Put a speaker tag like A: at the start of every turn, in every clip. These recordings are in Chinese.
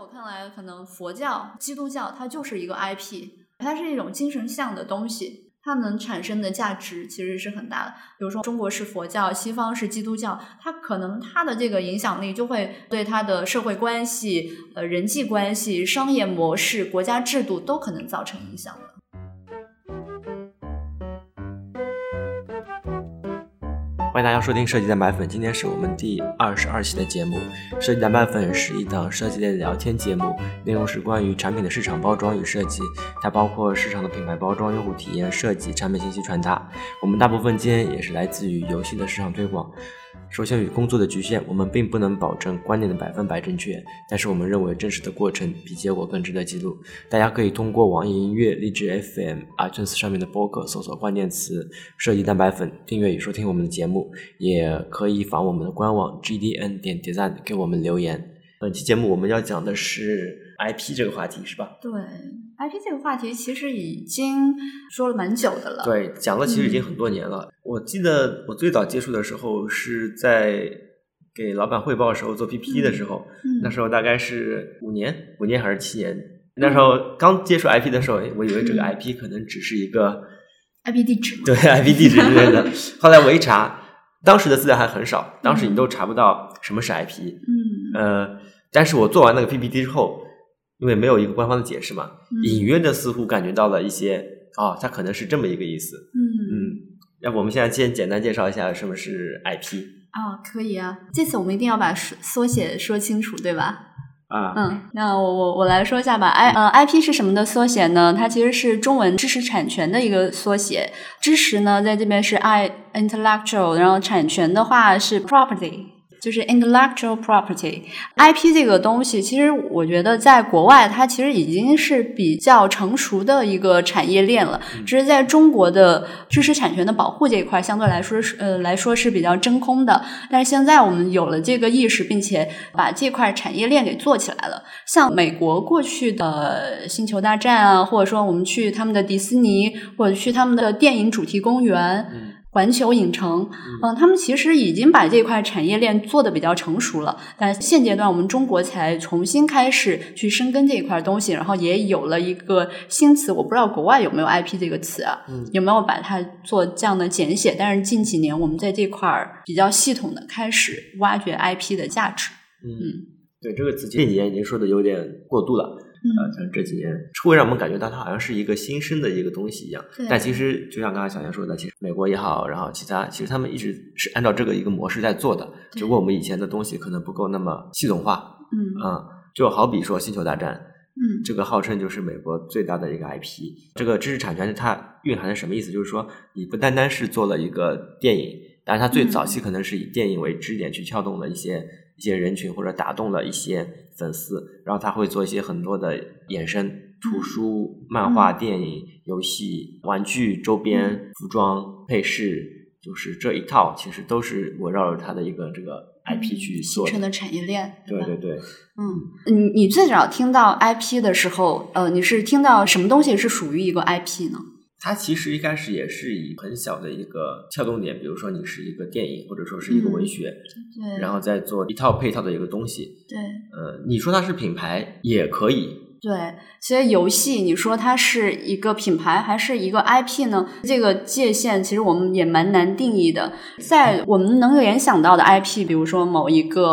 A: 我看来，可能佛教、基督教它就是一个 IP，它是一种精神向的东西，它能产生的价值其实是很大的。比如说，中国是佛教，西方是基督教，它可能它的这个影响力就会对它的社会关系、呃人际关系、商业模式、国家制度都可能造成影响的。
B: 欢迎大家收听设计蛋白粉，今天是我们第二十二期的节目。设计蛋白粉是一档设计类的聊天节目，内容是关于产品的市场包装与设计，它包括市场的品牌包装、用户体验设计、产品信息传达。我们大部分经验也是来自于游戏的市场推广。首先，与工作的局限，我们并不能保证观念的百分百正确，但是我们认为真实的过程比结果更值得记录。大家可以通过网易音乐、荔枝 FM、iTunes 上面的播客搜索关键词“设计蛋白粉”，订阅与收听我们的节目，也可以访我们的官网 gdn 点 design 给我们留言。本期节目我们要讲的是 IP 这个话题，是吧？
A: 对，IP 这个话题其实已经说了蛮久的了。
B: 对，讲了其实已经很多年了。我记得我最早接触的时候是在给老板汇报的时候做 PPT 的时候，那时候大概是五年，五年还是七年？那时候刚接触 IP 的时候，我以为这个 IP 可能只是一个
A: IP 地址，
B: 对 IP 地址之类的。后来我一查，当时的资料还很少，当时你都查不到什么是 IP。
A: 嗯，
B: 呃，但是我做完那个 PPT 之后，因为没有一个官方的解释嘛，隐约的似乎感觉到了一些，哦，它可能是这么一个意思。
A: 嗯
B: 嗯，要不我们现在先简单介绍一下什么是 IP
A: 啊，可以啊。这次我们一定要把缩写说清楚，对吧？
B: 啊？
A: 嗯，那我我我来说一下吧。I 呃，IP 是什么的缩写呢？它其实是中文知识产权的一个缩写。知识呢，在这边是 I intellectual，然后产权的话是 property。就是 intellectual property，IP 这个东西，其实我觉得在国外它其实已经是比较成熟的一个产业链了。只是在中国的知识产权的保护这一块，相对来说是呃来说是比较真空的。但是现在我们有了这个意识，并且把这块产业链给做起来了。像美国过去的星球大战啊，或者说我们去他们的迪士尼，或者去他们的电影主题公园。环球影城，嗯，他们其实已经把这块产业链做的比较成熟了，但现阶段我们中国才重新开始去深耕这一块东西，然后也有了一个新词，我不知道国外有没有 IP 这个词啊，嗯有没有把它做这样的简写？但是近几年我们在这块儿比较系统的开始挖掘 IP 的价值。
B: 嗯，对这个词这几年已经说的有点过度了。啊，像这几年会让我们感觉到它好像是一个新生的一个东西一样，但其实就像刚才小杨说的，其实美国也好，然后其他其实他们一直是按照这个一个模式在做的，只不过我们以前的东西可能不够那么系统化。
A: 嗯
B: 啊，就好比说《星球大战》，
A: 嗯，
B: 这个号称就是美国最大的一个 IP，这个知识产权它蕴含的什么意思？就是说你不单单是做了一个电影，但是它最早期可能是以电影为支点去撬动了一些。一些人群或者打动了一些粉丝，然后他会做一些很多的衍生，图书、漫画、电影、游戏、玩具、周边、服装、配饰，就是这一套，其实都是围绕着他的一个这个 IP 去
A: 形成的产业链。
B: 对对对，
A: 嗯，你你最早听到 IP 的时候，呃，你是听到什么东西是属于一个 IP 呢？
B: 它其实一开始也是以很小的一个撬动点，比如说你是一个电影，或者说是一个文学，
A: 对，
B: 然后再做一套配套的一个东西，
A: 对，
B: 呃，你说它是品牌也可以，
A: 对，所以游戏你说它是一个品牌还是一个 IP 呢？这个界限其实我们也蛮难定义的，在我们能联想到的 IP，比如说某一个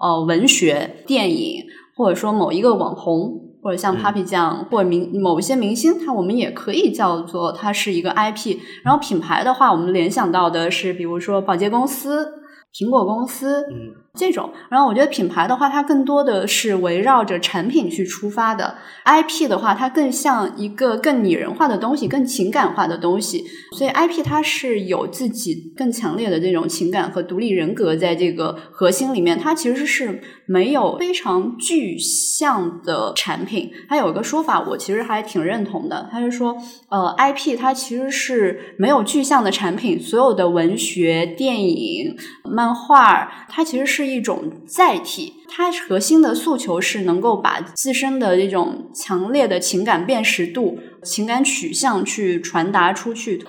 A: 呃文学、电影，或者说某一个网红。或者像 Papi 酱，或者明某一些明星，它我们也可以叫做它是一个 IP。然后品牌的话，我们联想到的是，比如说保洁公司、苹果公司，
B: 嗯，
A: 这种。然后我觉得品牌的话，它更多的是围绕着产品去出发的；IP 的话，它更像一个更拟人化的东西，更情感化的东西。所以 IP 它是有自己更强烈的这种情感和独立人格在这个核心里面，它其实是。没有非常具象的产品，它有一个说法，我其实还挺认同的。他是说，呃，IP 它其实是没有具象的产品，所有的文学、电影、漫画，它其实是是一种载体。它核心的诉求是能够把自身的这种强烈的情感辨识度、情感取向去传达出去。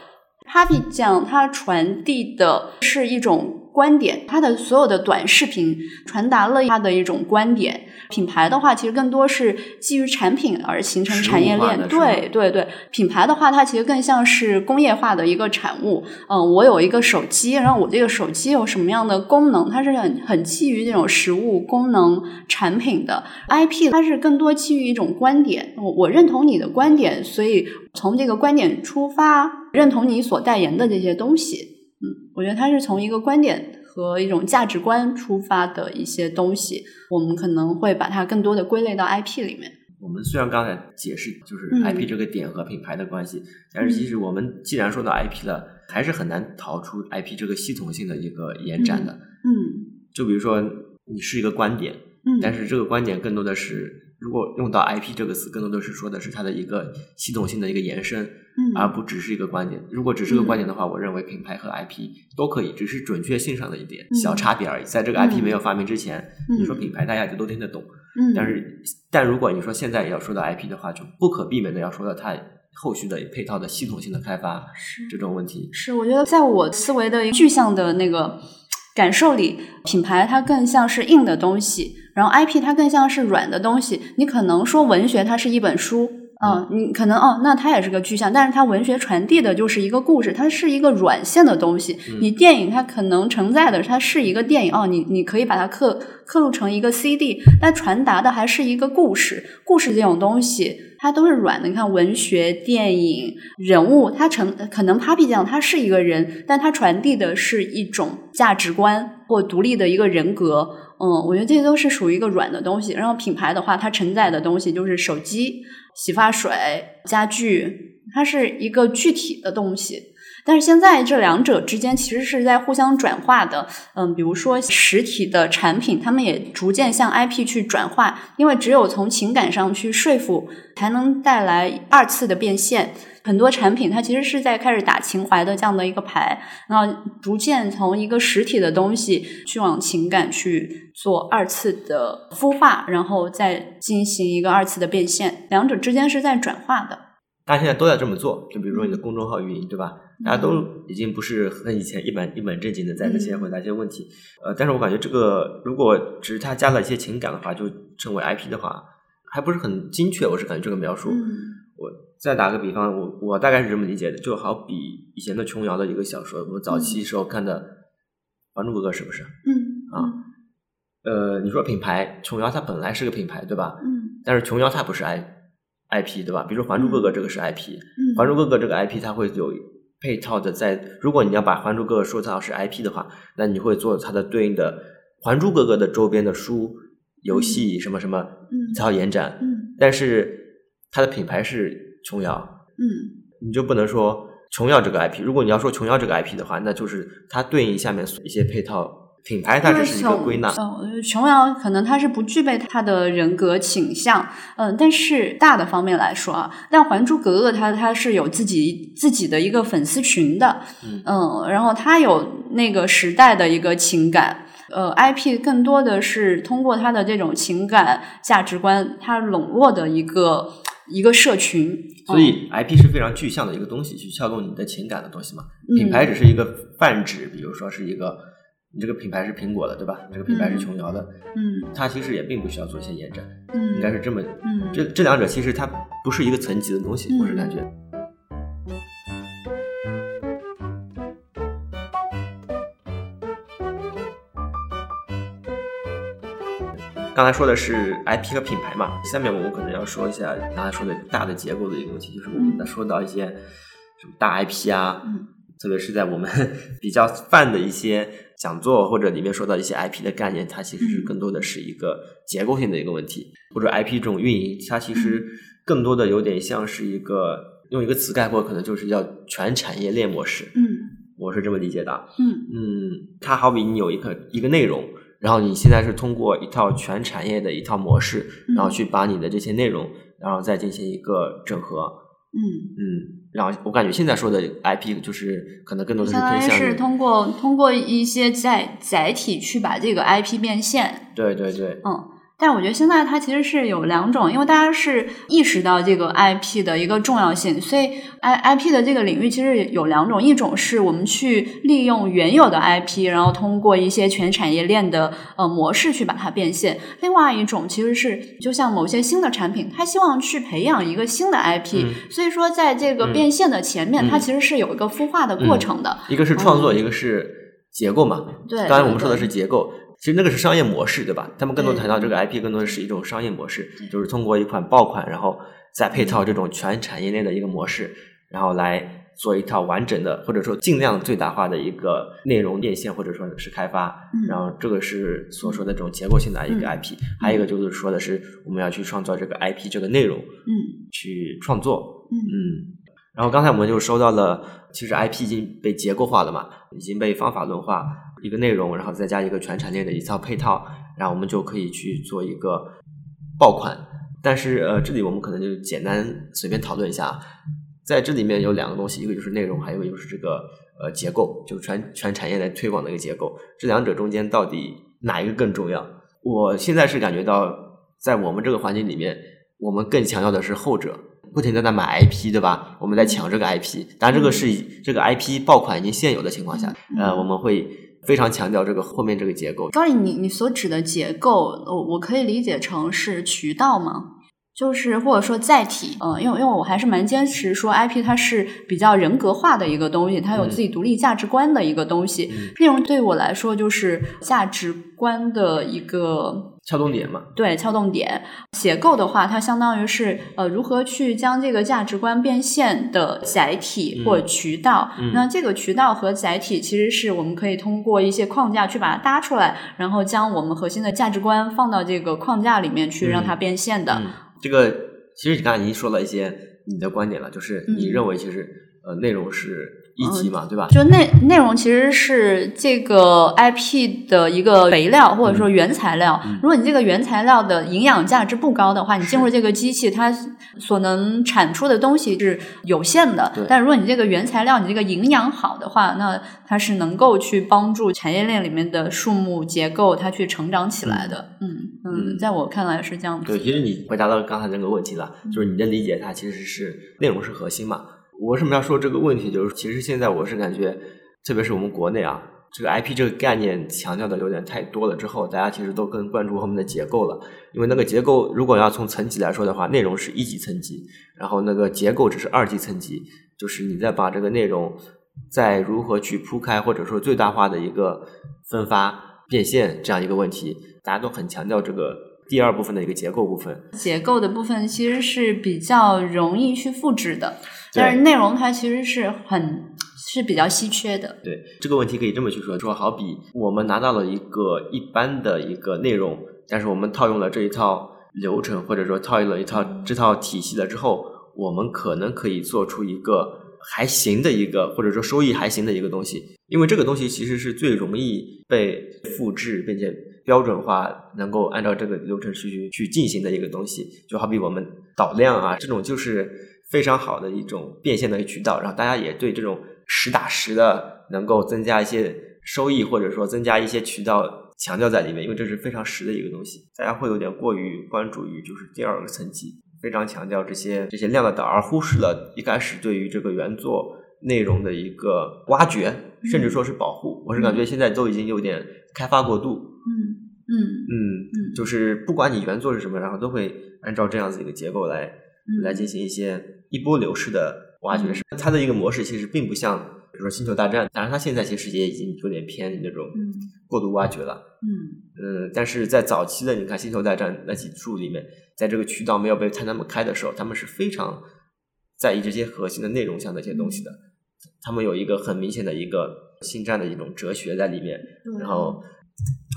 A: Papi 酱它传递的是一种。观点，它的所有的短视频传达了它的一种观点。品牌的话，其实更多是基于产品而形成产业链。对对对，品牌的话，它其实更像是工业化的一个产物。嗯，我有一个手机，然后我这个手机有什么样的功能？它是很很基于这种实物功能产品的 IP，它是更多基于一种观点。我我认同你的观点，所以从这个观点出发，认同你所代言的这些东西。嗯，我觉得它是从一个观点。和一种价值观出发的一些东西，我们可能会把它更多的归类到 IP 里面。
B: 我们虽然刚才解释就是 IP 这个点和品牌的关系，但是其实我们既然说到 IP 了，还是很难逃出 IP 这个系统性的一个延展的。
A: 嗯，
B: 就比如说你是一个观点，
A: 嗯，
B: 但是这个观点更多的是。如果用到 IP 这个词，更多的是说的是它的一个系统性的一个延伸，而不只是一个观点。如果只是个观点的话，我认为品牌和 IP 都可以，只是准确性上的一点小差别而已。在这个 IP 没有发明之前，你说品牌大家就都听得懂，但是但如果你说现在要说到 IP 的话，就不可避免的要说到它后续的配套的系统性的开发是这种问题。
A: 是，我觉得在我思维的具象的那个感受里，品牌它更像是硬的东西。然后 IP 它更像是软的东西，你可能说文学它是一本书，嗯，你可能哦，那它也是个具象，但是它文学传递的就是一个故事，它是一个软性的东西。你电影它可能承载的它是一个电影哦，你你可以把它刻刻录成一个 CD，但传达的还是一个故事。故事这种东西它都是软的，你看文学、电影、人物，它成可能 Papi 酱它是一个人，但它传递的是一种价值观或独立的一个人格。嗯，我觉得这些都是属于一个软的东西。然后品牌的话，它承载的东西就是手机、洗发水、家具，它是一个具体的东西。但是现在这两者之间其实是在互相转化的。嗯，比如说实体的产品，他们也逐渐向 IP 去转化，因为只有从情感上去说服，才能带来二次的变现。很多产品它其实是在开始打情怀的这样的一个牌，然后逐渐从一个实体的东西去往情感去做二次的孵化，然后再进行一个二次的变现，两者之间是在转化的。
B: 大家现在都在这么做，就比如说你的公众号运营，对吧？大家都已经不是和以前一本一本正经的在那些回答一些问题，呃，但是我感觉这个如果只是他加了一些情感的话，就称为 IP 的话，还不是很精确。我是感觉这个描述。我再打个比方，我我大概是这么理解的，就好比以前的琼瑶的一个小说，我早期时候看的《还珠格格》，是不是？
A: 嗯
B: 啊，呃，你说品牌，琼瑶它本来是个品牌，对吧？
A: 嗯。
B: 但是琼瑶它不是 I I P，对吧？比如说《还珠格格》这个是 I P，《还珠格格》这个 I P 它会有配套的，在如果你要把《还珠格格》说成是 I P 的话，那你会做它的对应的《还珠格格》的周边的书、游戏什么什么，才好延展。
A: 嗯。
B: 但是。它的品牌是琼瑶，
A: 嗯，
B: 你就不能说琼瑶这个 IP。如果你要说琼瑶这个 IP 的话，那就是它对应下面一些配套品牌，它只是一个归纳。
A: 嗯，琼瑶可能他是不具备他的人格倾向，嗯，但是大的方面来说啊，但《还珠格格》它它是有自己自己的一个粉丝群的，嗯，然后它有那个时代的一个情感。呃，IP 更多的是通过它的这种情感价值观，它笼络的一个。一个社群，
B: 所以 IP 是非常具象的一个东西，去撬动你的情感的东西嘛。品牌只是一个泛指，比如说是一个，你这个品牌是苹果的，对吧？你这个品牌是琼瑶的，
A: 嗯，
B: 它其实也并不需要做一些延展，
A: 嗯，
B: 应该是这么，
A: 嗯，
B: 这这两者其实它不是一个层级的东西，我是感觉。刚才说的是 IP 和品牌嘛，下面我们可能要说一下刚才说的大的结构的一个问题，就是我们在说到一些什么大 IP 啊，特别是在我们 比较泛的一些讲座或者里面说到一些 IP 的概念，它其实是更多的是一个结构性的一个问题，或者 IP 这种运营，它其实更多的有点像是一个用一个词概括，可能就是叫全产业链模式。
A: 嗯，
B: 我是这么理解的。
A: 嗯
B: 嗯，它好比你有一个一个内容。然后你现在是通过一套全产业的一套模式，然后去把你的这些内容，然后再进行一个整合。
A: 嗯
B: 嗯，然后我感觉现在说的 IP 就是可能更多的是偏向
A: 是通过通过一些载载体去把这个 IP 变现。
B: 对对对。
A: 嗯。但我觉得现在它其实是有两种，因为大家是意识到这个 IP 的一个重要性，所以 I IP 的这个领域其实有两种，一种是我们去利用原有的 IP，然后通过一些全产业链的呃模式去把它变现；另外一种其实是就像某些新的产品，它希望去培养一个新的 IP，、
B: 嗯
A: 所以说在这个变现的前面，
B: 嗯
A: 它其实是有一个孵化的过程的。
B: 一个是创作，一个是结构嘛。
A: 对，
B: 刚才我们说的是结构，其实那个是商业模式，对吧？他们更多谈到这个 IP，更多的是一种商业模式，就是通过一款爆款，然后再配套这种全产业链的一个模式，然后来做一套完整的，或者说尽量最大化的一个内容变现，或者说是开发。
A: 嗯。
B: 然后这个是所说的这种结构性的一个 IP，、还有一个就是说的是我们要去创造这个 IP 这个内容，
A: 嗯。
B: 去创作。
A: 嗯。
B: 嗯，然后刚才我们就说到了，其实 IP 已经被结构化了嘛，已经被方法论化，一个内容，然后再加一个全产业链的一套配套，然后我们就可以去做一个爆款。但是呃，这里我们可能就简单随便讨论一下啊，在这里面有两个东西，一个就是内容，还有一个就是这个呃结构，就是全全产业链推广的一个结构。这两者中间到底哪一个更重要？我现在是感觉到，在我们这个环境里面，我们更强调的是后者，不停的在买 IP，对吧？我们在抢这个 IP，当然这个是以这个 IP 爆款已经现有的情况下，
A: 嗯
B: 呃，我们会非常强调这个后面这个结构。
A: 高丽，你你所指的结构，我我可以理解成是渠道吗？就是或者说载体，嗯、因为因为我还是蛮坚持说 IP 它是比较人格化的一个东西，它有自己独立价值观的一个东西。
B: 嗯
A: 内容对我来说就是价值观的一个
B: 撬动点嘛，
A: 对撬动点。结构的话，它相当于是呃如何去将这个价值观变现的载体
B: 嗯
A: 或渠道。
B: 嗯
A: 那这个渠道和载体其实是我们可以通过一些框架去把它搭出来，然后将我们核心的价值观放到这个框架里面去，
B: 嗯
A: 让它变现的。
B: 嗯，这个其实你刚才已经说了一些你的观点了，就是你
A: 嗯。
B: 认为其实呃内容是一级嘛，对吧？
A: 就内内容其实是这个 IP 的一个肥料或者说原材料。
B: 嗯
A: 如果你这个原材料的营养价值不高的话，你进入这个机器，它所能产出的东西是有限的
B: 对。
A: 但如果你这个原材料你这个营养好的话，那它是能够去帮助产业链里面的树木结构它去成长起来的。嗯嗯，
B: 嗯
A: 在我看来是这样子。
B: 对，其实你回答到刚才那个问题了，就是你的理解，它其实是内容是核心嘛。我为什么要说这个问题？就是其实现在我是感觉，特别是我们国内啊，这个 IP 这个概念强调的有点太多了，之后大家其实都更关注后面的结构了。因为那个结构，如果要从层级来说的话，内容是一级层级，然后那个结构只是二级层级，就是你再把这个内容再如何去铺开，或者说最大化的一个分发变现这样一个问题，大家都很强调这个第二部分的一个结构部分。
A: 结构的部分其实是比较容易去复制的，但是内容它其实是很是比较稀缺的。
B: 对这个问题可以这么去说，说好比我们拿到了一个一般的一个内容，但是我们套用了这一套流程，或者说套用了一套这套体系了之后，我们可能可以做出一个还行的一个，或者说收益还行的一个东西，因为这个东西其实是最容易被复制并且标准化，能够按照这个流程去去进行的一个东西，就好比我们导量啊，这种就是非常好的一种变现的渠道，然后大家也对这种实打实的能够增加一些收益，或者说增加一些渠道强调在里面，因为这是非常实的一个东西，大家会有点过于关注于就是第二个层级，非常强调这些这些量的导，而忽视了一开始对于这个原作内容的一个挖掘，甚至说是保护。我是感觉现在都已经有点开发过度，
A: 嗯嗯
B: 嗯，
A: 嗯。
B: 就是不管你原作是什么，然后都会按照这样子一个结构来
A: 嗯
B: 来进行一些一波流式的挖掘
A: 嗯。
B: 它的一个模式其实并不像，比如说《星球大战》，当然它现在其实也已经有点偏那种
A: 嗯
B: 过度挖掘了。
A: 嗯
B: 嗯，但是在早期的你看《星球大战》那几处里面，在这个渠道没有被摊那么开的时候，他们是非常在意这些核心的内容上的一些东西的。他们有一个很明显的一个星战的一种哲学在里面。然后，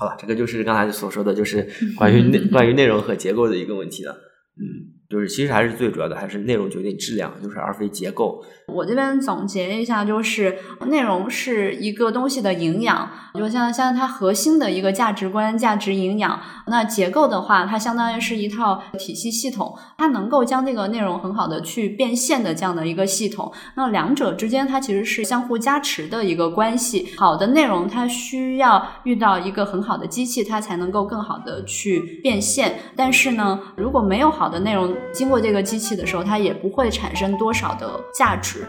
B: 好了，这个就是刚才所说的，就是 关于内关于内容和结构的一个问题了。嗯。就是其实还是最主要的，还是内容决定质量，就是而非结构。
A: 我这边总结一下，就是内容是一个东西的营养，就像像它核心的一个价值观、价值营养。那结构的话，它相当于是一套体系系统，它能够将这个内容很好的去变现的这样的一个系统。那两者之间它其实是相互加持的一个关系。好的内容它需要遇到一个很好的机器，它才能够更好的去变现。但是呢，如果没有好的内容，经过这个机器的时候，它也不会产生多少的价值。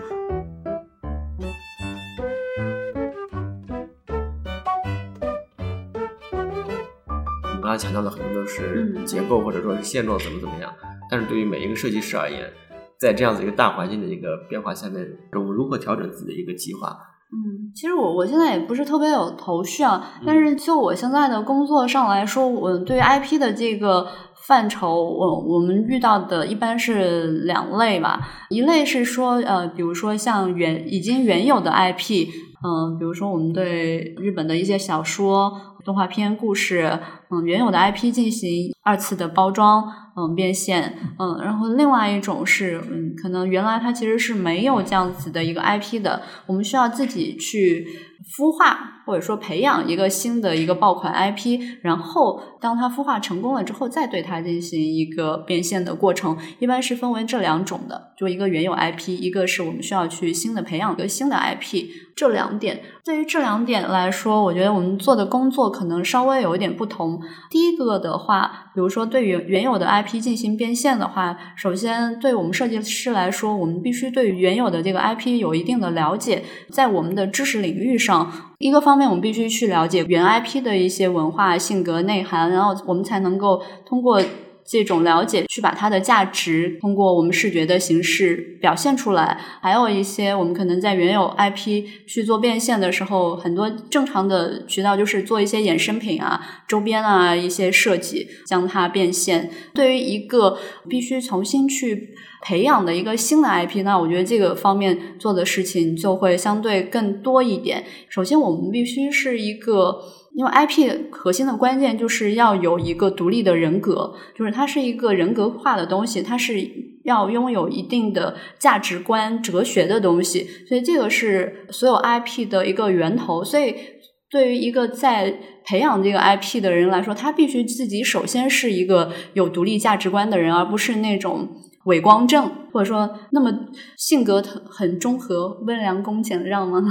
B: 你刚才强调的很多都是结构或者说是现状怎么怎么样，但是对于每一个设计师而言，在这样子一个大环境的一个变化下面，我们如何调整自己的一个计划？
A: 嗯，其实我我现在也不是特别有头绪啊，但是就我现在的工作上来说，我对 IP 的这个。范畴，我我们遇到的一般是两类吧，一类是说，呃，比如说像原已经原有的 IP，嗯，比如说我们对日本的一些小说、动画片、故事，嗯，原有的 IP 进行二次的包装，嗯，变现，嗯，然后另外一种是，嗯，可能原来它其实是没有这样子的一个 IP 的，我们需要自己去。孵化或者说培养一个新的一个爆款 IP，然后当它孵化成功了之后，再对它进行一个变现的过程，一般是分为这两种的，就一个原有 IP，一个是我们需要去新的培养一个新的 IP，这两点对于这两点来说，我觉得我们做的工作可能稍微有一点不同。第一个的话，比如说对原原有的 IP 进行变现的话，首先对我们设计师来说，我们必须对原有的这个 IP 有一定的了解，在我们的知识领域上。一个方面，我们必须去了解原 IP 的一些文化、性格、内涵，然后我们才能够通过这种了解，去把它的价值通过我们视觉的形式表现出来。还有一些，我们可能在原有 IP 去做变现的时候，很多正常的渠道就是做一些衍生品啊、周边啊一些设计，将它变现。对于一个必须重新去。培养的一个新的 IP，那我觉得这个方面做的事情就会相对更多一点。首先，我们必须是一个，因为 IP 核心的关键就是要有一个独立的人格，就是它是一个人格化的东西，它是要拥有一定的价值观、哲学的东西。所以，这个是所有 IP 的一个源头。所以，对于一个在培养这个 IP 的人来说，他必须自己首先是一个有独立价值观的人，而不是那种。伪光正，或者说那么性格很很中和、温良恭俭让吗？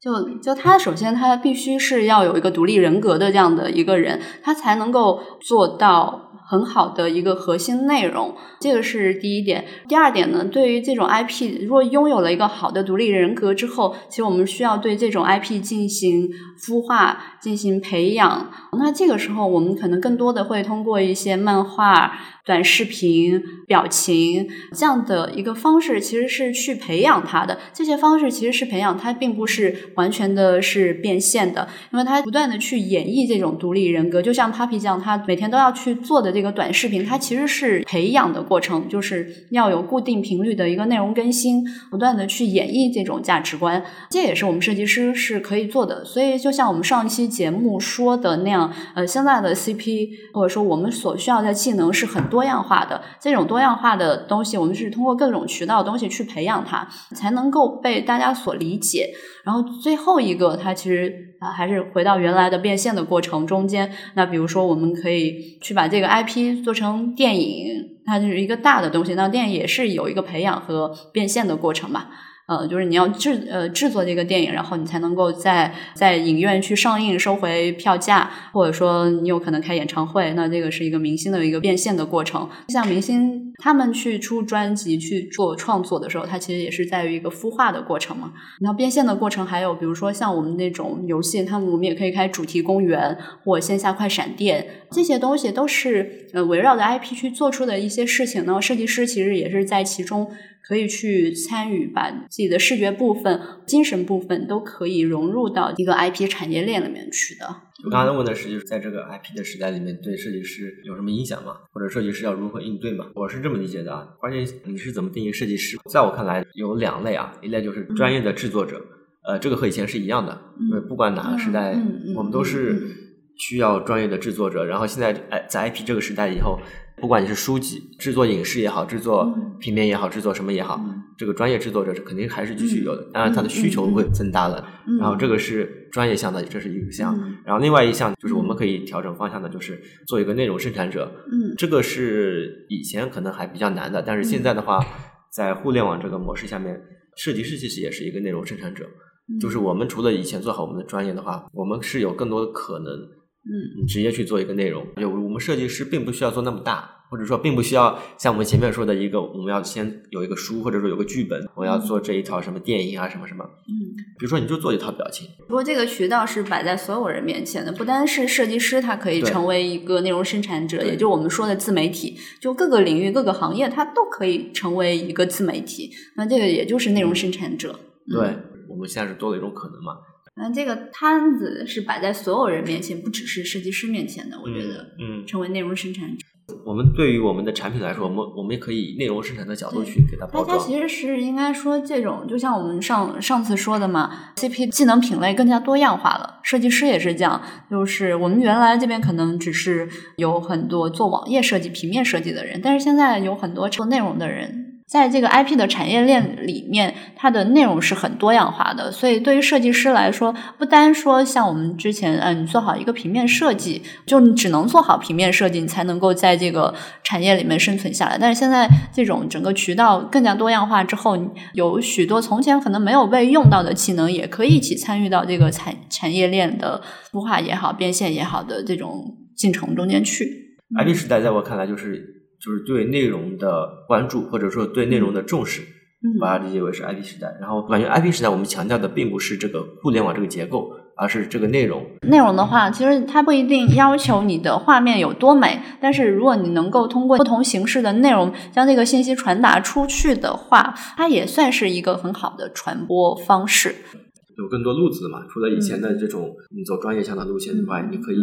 A: 就就他首先他必须是要有一个独立人格的这样的一个人，他才能够做到很好的一个核心内容。这个是第一点。第二点呢，对于这种 IP，如果拥有了一个好的独立人格之后，其实我们需要对这种 IP 进行孵化、进行培养。那这个时候，我们可能更多的会通过一些漫画。短视频、表情这样的一个方式，其实是去培养他的。这些方式其实是培养他，并不是完全的是变现的，因为他不断的去演绎这种独立人格。就像 Papi 酱，他每天都要去做的这个短视频，它其实是培养的过程，就是要有固定频率的一个内容更新，不断的去演绎这种价值观。这也是我们设计师是可以做的。所以，就像我们上一期节目说的那样，呃，现在的 CP 或者说我们所需要的技能是很多。多样化的这种多样化的东西，我们是通过各种渠道东西去培养它，才能够被大家所理解。然后最后一个，它其实啊还是回到原来的变现的过程中间。那比如说，我们可以去把这个 IP 做成电影，它就是一个大的东西。那电影也是有一个培养和变现的过程嘛。呃，就是你要制呃制作这个电影，然后你才能够在在影院去上映，收回票价，或者说你有可能开演唱会，那这个是一个明星的一个变现的过程。像明星他们去出专辑去做创作的时候，它其实也是在于一个孵化的过程嘛。然后变现的过程还有，比如说像我们那种游戏，他们我们也可以开主题公园或线下快闪店，这些东西都是呃围绕着 IP 去做出的一些事情呢。设计师其实也是在其中。可以去参与，把自己的视觉部分、精神部分都可以融入到一个 IP 产业链里面去的。
B: 我刚才问的是，就是在这个 IP 的时代里面，对设计师有什么影响吗？或者设计师要如何应对吗？我是这么理解的啊。关键你是怎么定义设计师？在我看来，有两类啊，一类就是专业的制作者，呃，这个和以前是一样的，因为不管哪个时代，我们都是需要专业的制作者。然后现在，哎，在 IP 这个时代以后。不管你是书籍制作影视也好，制作平面也好，制作什么也好，这个专业制作者是肯定还是继续有的。当然，他的需求会增大了。然后这个是专业项的，这是一个项。然后另外一项就是我们可以调整方向的，就是做一个内容生产者。
A: 嗯，
B: 这个是以前可能还比较难的，但是现在的话，在互联网这个模式下面，设计师其实也是一个内容生产者。就是我们除了以前做好我们的专业的话，我们是有更多的可能。
A: 嗯，
B: 直接去做一个内容，就我们设计师并不需要做那么大，或者说并不需要像我们前面说的一个，我们要先有一个书，或者说有个剧本，我要做这一套什么电影啊，什么什么。
A: 嗯，
B: 比如说你就做一套表情。
A: 不过这个渠道是摆在所有人面前的，不单是设计师，他可以成为一个内容生产者，也就我们说的自媒体，就各个领域、各个行业，它都可以成为一个自媒体。那这个也就是内容生产者。
B: 对，我们现在是多了一种可能嘛。
A: 那这个摊子是摆在所有人面前，不只是设计师面前的。我觉得，
B: 嗯，
A: 成为内容生产者，
B: 我们对于我们的产品来说，我们我们也可以以内容生产的角度去给它包装。
A: 大家其实是应该说，这种就像我们上上次说的嘛，CP 技能品类更加多样化了。设计师也是这样，就是我们原来这边可能只是有很多做网页设计、平面设计的人，但是现在有很多做内容的人。在这个 IP 的产业链里面，它的内容是很多样化的，所以对于设计师来说，不单说像我们之前，嗯，你做好一个平面设计，就你只能做好平面设计，你才能够在这个产业里面生存下来。但是现在这种整个渠道更加多样化之后，有许多从前可能没有被用到的技能，也可以一起参与到这个产产业链的孵化也好、变现也好的这种进程中间去。
B: IP 时代在我看来就是。就是对内容的关注，或者说对内容的重视，把它理解为是 IP 时代。然后感觉 IP 时代，我们强调的并不是这个互联网这个结构，而是这个内容。
A: 内容的话，其实它不一定要求你的画面有多美，但是如果你能够通过不同形式的内容将这个信息传达出去的话，它也算是一个很好的传播方式。
B: 有更多路子嘛？除了以前的这种你走专业向的路线之外，你可以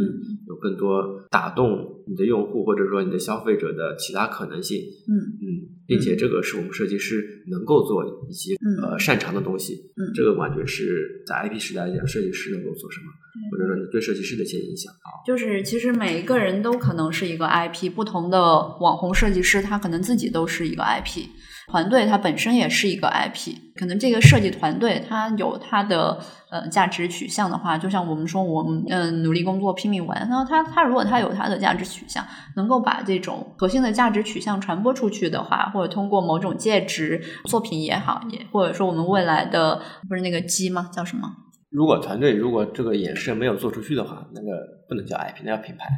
B: 有更多打动你的用户或者说你的消费者的其他可能性。
A: 嗯
B: 嗯，并且这个是我们设计师能够做以及呃擅长的东西。
A: 嗯，
B: 这个感觉是在 IP 时代来讲，设计师能够做什么，或者说你对设计师的一些影响啊。
A: 就是其实每一个人都可能是一个 IP，不同的网红设计师他可能自己都是一个 IP。团队它本身也是一个 IP，可能这个设计团队它有它的呃价值取向的话，就像我们说我们嗯努力工作拼命玩，那它它如果它有它的价值取向，能够把这种核心的价值取向传播出去的话，或者通过某种介质作品也好，也或者说我们未来的不是那个机吗？叫什么？
B: 如果团队如果这个延伸没有做出去的话，那个不能叫 IP，那叫品牌，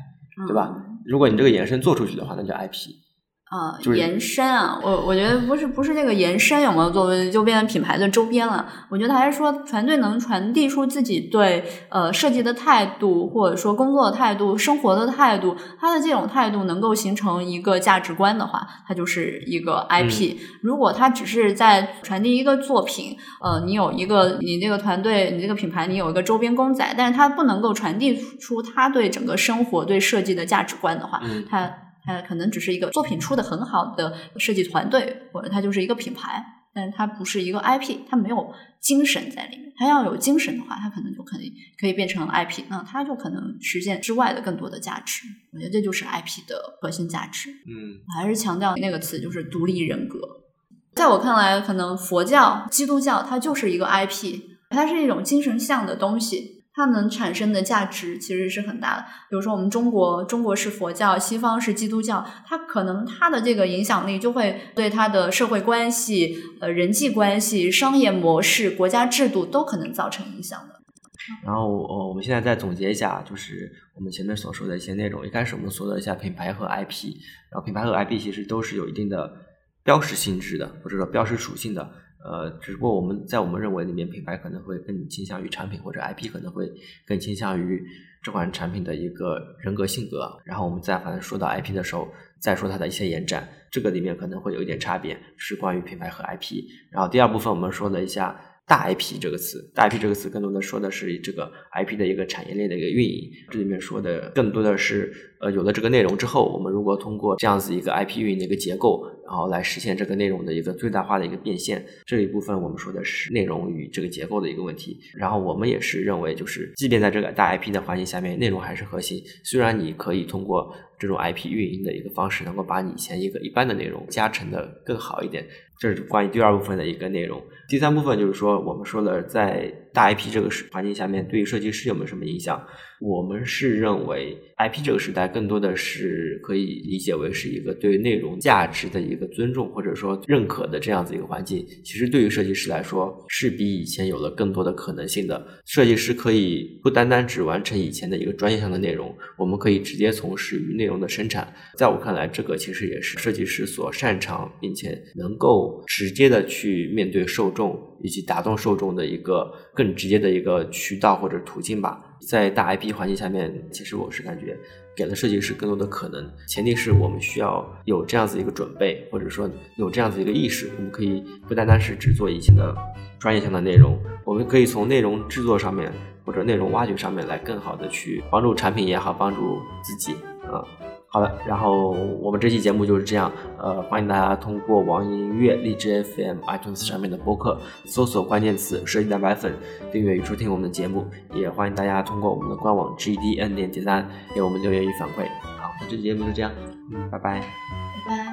B: 对吧？如果你这个延伸做出去的话，那叫 IP。
A: 啊，延伸啊，我我觉得不是不是这个延伸有没有作为就变成品牌的周边了？我觉得还是说团队能传递出自己对呃设计的态度，或者说工作的态度、生活的态度，他的这种态度能够形成一个价值观的话，它就是一个 IP。如果他只是在传递一个作品，呃，你有一个你这个团队，你这个品牌，你有一个周边公仔，但是它不能够传递出他对整个生活、对设计的价值观的话，它。它可能只是一个作品出的很好的设计团队，或者它就是一个品牌，但是它不是一个 IP，它没有精神在里面。它要有精神的话，它可能就可以可以变成 IP，那它就可能实现之外的更多的价值。我觉得这就是 IP 的核心价值。
B: 嗯，
A: 我还是强调那个词，就是独立人格。在我看来，可能佛教、基督教它就是一个 IP，它是一种精神向的东西。它能产生的价值其实是很大的。比如说，我们中国，中国是佛教，西方是基督教，它可能它的这个影响力就会对它的社会关系、呃人际关系、商业模式、国家制度都可能造成影响的。
B: 然后，我我们现在再总结一下，就是我们前面所说的一些内容。一开始我们说了一下品牌和 IP，然后品牌和 IP 其实都是有一定的标识性质的，或者说标识属性的。呃，只不过我们在我们认为里面，品牌可能会更倾向于产品，或者 IP 可能会更倾向于这款产品的一个人格性格。然后我们再反正说到 IP 的时候，再说它的一些延展，这个里面可能会有一点差别，是关于品牌和 IP。然后第二部分我们说了一下。大 IP 这个词，大 IP 这个词更多的说的是这个 IP 的一个产业链的一个运营。这里面说的更多的是，呃，有了这个内容之后，我们如果通过这样子一个 IP 运营的一个结构，然后来实现这个内容的一个最大化的一个变现。这一部分我们说的是内容与这个结构的一个问题。然后我们也是认为，就是即便在这个大 IP 的环境下面，内容还是核心。虽然你可以通过这种 IP 运营的一个方式，能够把你以前一个一般的内容加成的更好一点。这是关于第二部分的一个内容。第三部分就是说，我们说了在大 IP 这个环境下面，对于设计师有没有什么影响？我们是认为 IP 这个时代更多的是可以理解为是一个对内容价值的一个尊重或者说认可的这样子一个环境。其实对于设计师来说，是比以前有了更多的可能性的。设计师可以不单单只完成以前的一个专业上的内容，我们可以直接从事于内容的生产。在我看来，这个其实也是设计师所擅长并且能够直接的去面对受众以及打动受众的一个更直接的一个渠道或者途径吧。在大 IP 环境下面，其实我是感觉给了设计师更多的可能，前提是我们需要有这样子一个准备，或者说有这样子一个意识，我们可以不单单是只做以前的专业性的内容，我们可以从内容制作上面或者内容挖掘上面来更好的去帮助产品也好，帮助自己啊。好的，然后我们这期节目就是这样。呃，欢迎大家通过网易音乐、荔枝 FM、iTunes 上面的播客搜索关键词“设计蛋白粉”，订阅与收听我们的节目。也欢迎大家通过我们的官网 gdn 点点赞给我们留言与反馈。好，那这期节目就这样，嗯，拜拜，
A: 拜拜。